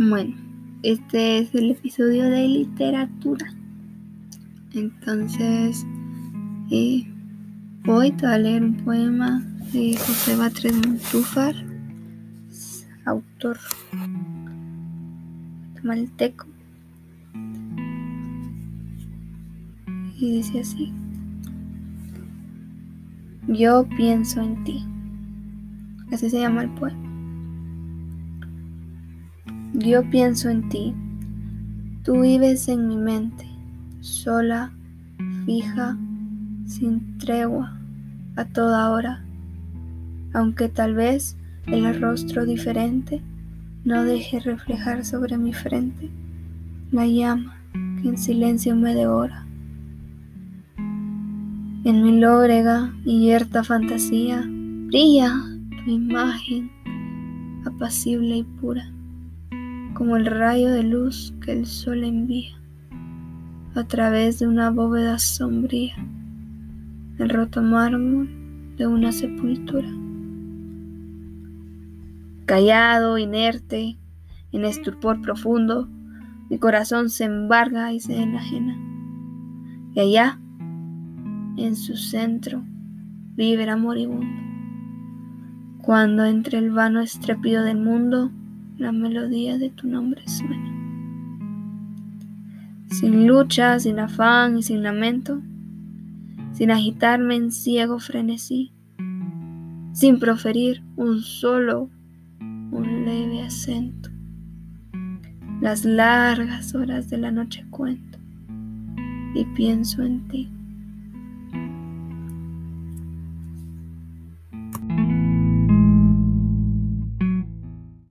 Bueno, este es el episodio de literatura. Entonces, eh, hoy te voy a leer un poema de José Batres Montúfar, autor malteco. Y dice así. Yo pienso en ti. Así se llama el poema. Yo pienso en ti. Tú vives en mi mente, sola, fija, sin tregua, a toda hora. Aunque tal vez el rostro diferente no deje reflejar sobre mi frente la llama que en silencio me devora. En mi lóbrega y yerta fantasía brilla tu imagen apacible y pura como el rayo de luz que el sol envía a través de una bóveda sombría, el roto mármol de una sepultura. Callado, inerte, en estupor profundo, mi corazón se embarga y se enajena. Y allá, en su centro, vive el moribundo. Cuando entre el vano estrepido del mundo, la melodía de tu nombre suena. Sin lucha, sin afán y sin lamento, sin agitarme en ciego frenesí, sin proferir un solo, un leve acento. Las largas horas de la noche cuento y pienso en ti.